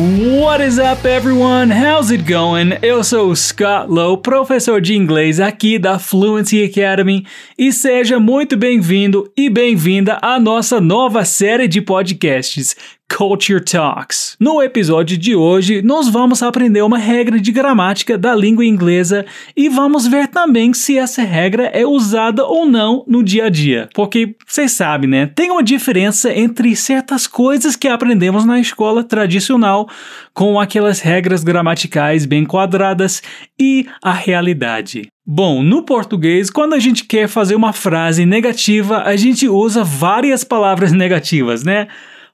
What is up, everyone? How's it going? Eu sou o Scott Lowe, professor de inglês aqui da Fluency Academy, e seja muito bem-vindo e bem-vinda à nossa nova série de podcasts Culture Talks. No episódio de hoje, nós vamos aprender uma regra de gramática da língua inglesa e vamos ver também se essa regra é usada ou não no dia a dia. Porque vocês sabem, né? Tem uma diferença entre certas coisas que aprendemos na escola tradicional com aquelas regras gramaticais bem quadradas e a realidade. Bom, no português, quando a gente quer fazer uma frase negativa, a gente usa várias palavras negativas, né?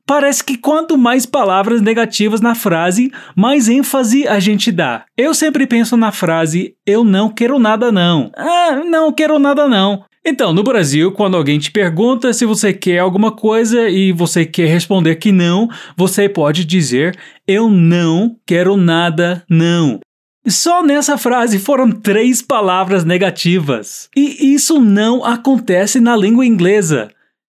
Parece que quanto mais palavras negativas na frase, mais ênfase a gente dá. Eu sempre penso na frase eu não quero nada não. Ah, não quero nada não. Então, no Brasil, quando alguém te pergunta se você quer alguma coisa e você quer responder que não, você pode dizer eu não quero nada não. Só nessa frase foram três palavras negativas. E isso não acontece na língua inglesa.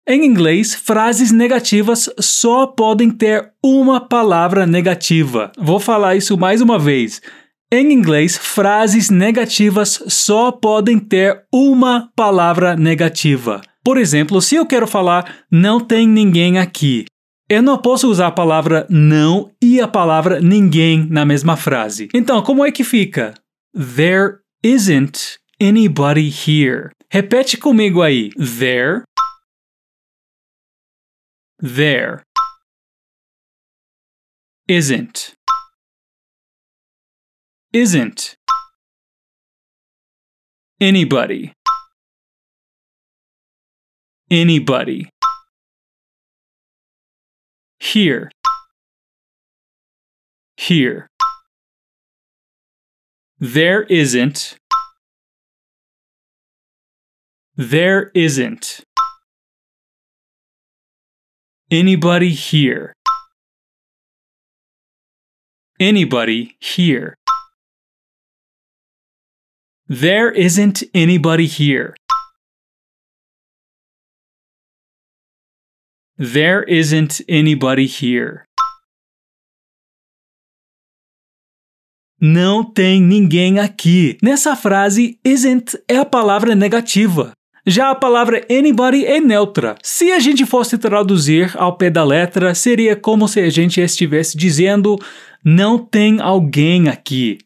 Em inglês, frases negativas só podem ter uma palavra negativa. Vou falar isso mais uma vez. Em inglês, frases negativas só podem ter uma palavra negativa. Por exemplo, se eu quero falar não tem ninguém aqui, eu não posso usar a palavra não e a palavra ninguém na mesma frase. Então, como é que fica? There isn't anybody here. Repete comigo aí. There there isn't. Isn't anybody. Anybody. Here. Here. There isn't. There isn't Anybody here? Anybody here? There isn't anybody here. There isn't anybody here. Não tem ninguém aqui. Nessa frase, isn't é a palavra negativa. Já a palavra anybody é neutra. Se a gente fosse traduzir ao pé da letra, seria como se a gente estivesse dizendo não tem alguém aqui.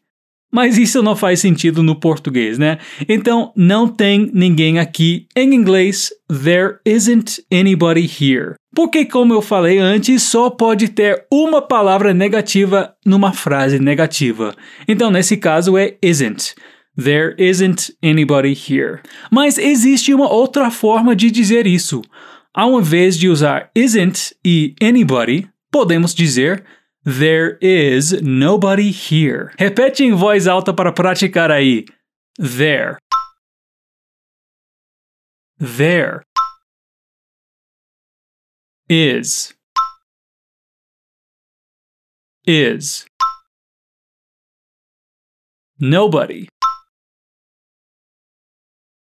Mas isso não faz sentido no português, né? Então, não tem ninguém aqui. Em inglês, there isn't anybody here. Porque, como eu falei antes, só pode ter uma palavra negativa numa frase negativa. Então, nesse caso, é isn't. There isn't anybody here. Mas existe uma outra forma de dizer isso. Ao invés de usar isn't e anybody, podemos dizer There is nobody here. Repete em voz alta para praticar aí. There. There is is nobody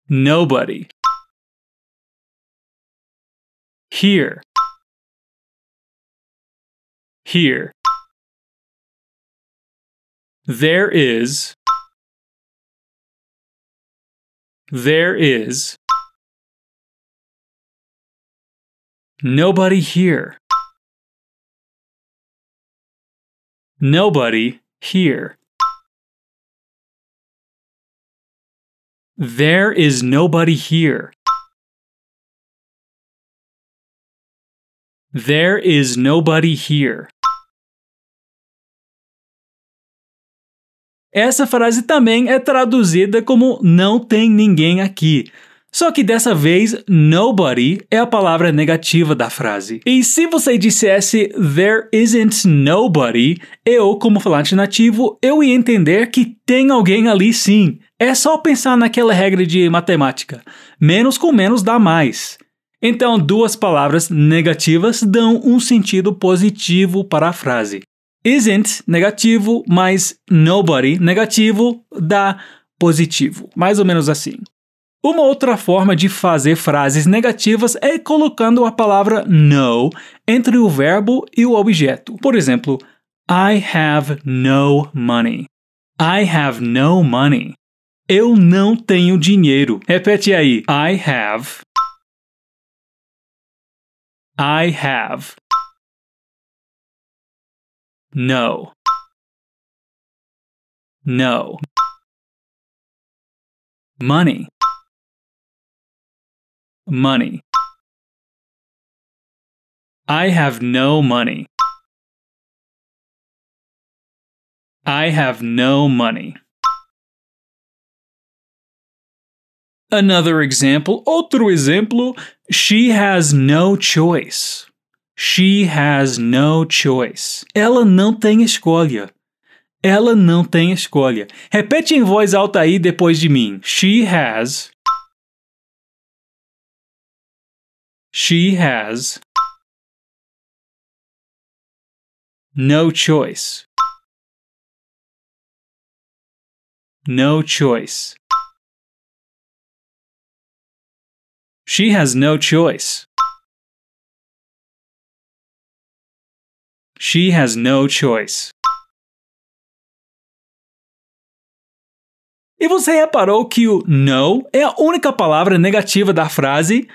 Nobody. Here. Here. There is. There is. Nobody here. Nobody here. There is nobody here. There is nobody here. Essa frase também é traduzida como não tem ninguém aqui. Só que dessa vez, nobody é a palavra negativa da frase. E se você dissesse there isn't nobody, eu, como falante nativo, eu ia entender que tem alguém ali sim. É só pensar naquela regra de matemática: menos com menos dá mais. Então, duas palavras negativas dão um sentido positivo para a frase. Isn't negativo mais nobody negativo dá positivo. Mais ou menos assim. Uma outra forma de fazer frases negativas é colocando a palavra no entre o verbo e o objeto. Por exemplo, I have no money. I have no money. Eu não tenho dinheiro. Repete aí. I have. I have. No. No. Money. Money. I have no money. I have no money. Another example, outro exemplo, she has no choice. She has no choice. Ela não tem escolha. Ela não tem escolha. Repete em voz alta aí depois de mim. She has. She has. No choice. No choice. She has no choice. She has no choice. E você reparou que o no é a única palavra negativa da frase?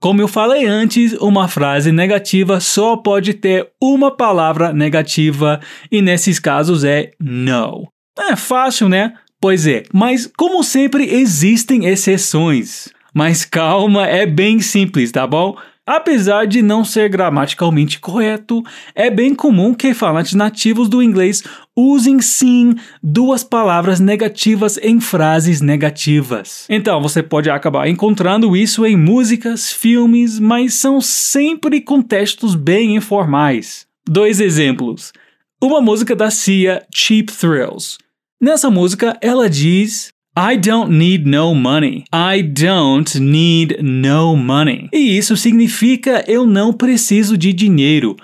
Como eu falei antes, uma frase negativa só pode ter uma palavra negativa e nesses casos é no. É fácil, né? Pois é, mas como sempre existem exceções. Mas calma, é bem simples, tá bom? Apesar de não ser gramaticalmente correto, é bem comum que falantes nativos do inglês usem sim duas palavras negativas em frases negativas. Então você pode acabar encontrando isso em músicas, filmes, mas são sempre contextos bem informais. Dois exemplos. Uma música da Cia, Cheap Thrills. Nessa música, ela diz I don't need no money. I don't need no money. E isso significa eu não preciso de dinheiro.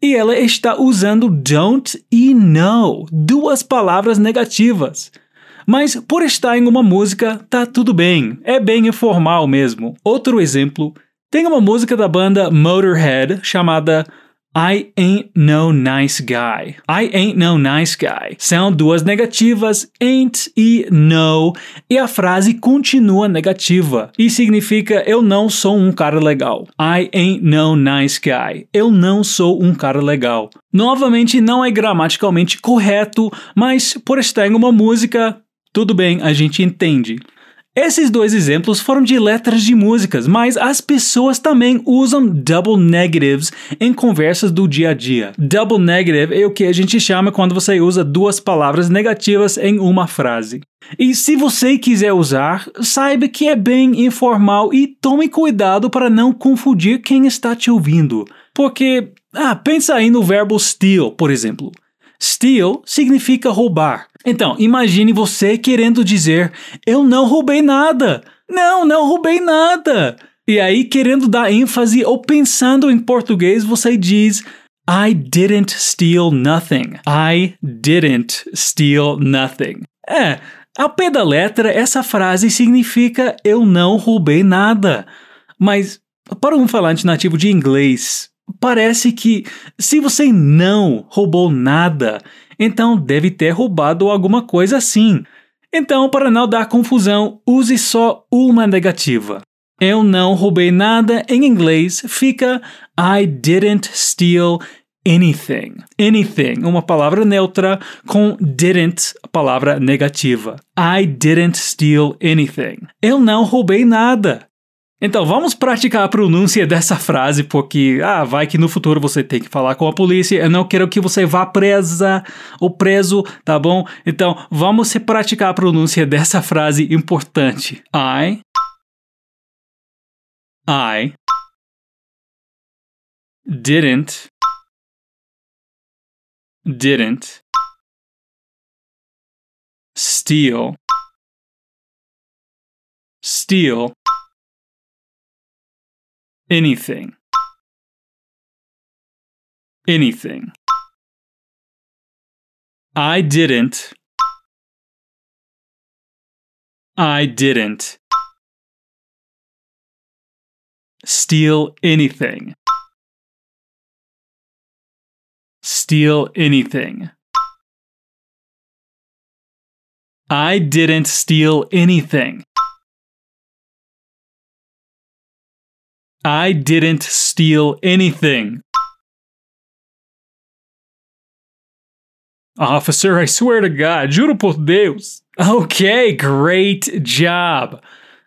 E ela está usando don't e no, duas palavras negativas. Mas por estar em uma música, tá tudo bem, é bem informal mesmo. Outro exemplo, tem uma música da banda Motorhead chamada I ain't no nice guy. I ain't no nice guy. São duas negativas, ain't e no, e a frase continua negativa e significa eu não sou um cara legal. I ain't no nice guy. Eu não sou um cara legal. Novamente, não é gramaticalmente correto, mas por estar em uma música, tudo bem, a gente entende. Esses dois exemplos foram de letras de músicas, mas as pessoas também usam double negatives em conversas do dia a dia. Double negative é o que a gente chama quando você usa duas palavras negativas em uma frase. E se você quiser usar, saiba que é bem informal e tome cuidado para não confundir quem está te ouvindo. Porque, ah, pensa aí no verbo steal, por exemplo. Steal significa roubar. Então, imagine você querendo dizer: Eu não roubei nada. Não, não roubei nada. E aí, querendo dar ênfase ou pensando em português, você diz: I didn't steal nothing. I didn't steal nothing. É, ao pé da letra, essa frase significa eu não roubei nada. Mas, para um falante nativo de inglês, parece que se você não roubou nada, então deve ter roubado alguma coisa assim. Então, para não dar confusão, use só uma negativa. Eu não roubei nada em inglês fica I didn't steal anything. Anything, uma palavra neutra com didn't, palavra negativa. I didn't steal anything. Eu não roubei nada. Então, vamos praticar a pronúncia dessa frase, porque, ah, vai que no futuro você tem que falar com a polícia. Eu não quero que você vá presa ou preso, tá bom? Então, vamos praticar a pronúncia dessa frase importante. I. I. Didn't. Didn't. Steal. Steal anything. Anything. I didn't. I didn't steal anything. steal anything. I didn't steal anything. I didn't steal anything. Officer, I swear to God, juro por Deus. Ok, great job.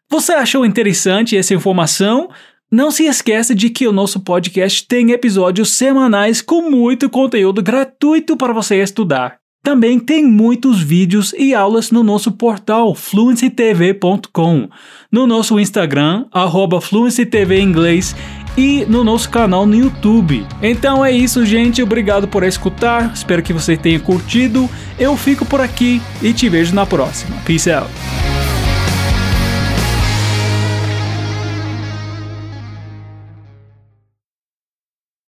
Você achou interessante essa informação? Não se esqueça de que o nosso podcast tem episódios semanais com muito conteúdo gratuito para você estudar. Também tem muitos vídeos e aulas no nosso portal fluencytv.com, no nosso Instagram, arroba Inglês e no nosso canal no YouTube. Então é isso, gente. Obrigado por escutar. Espero que você tenha curtido. Eu fico por aqui e te vejo na próxima. Peace out.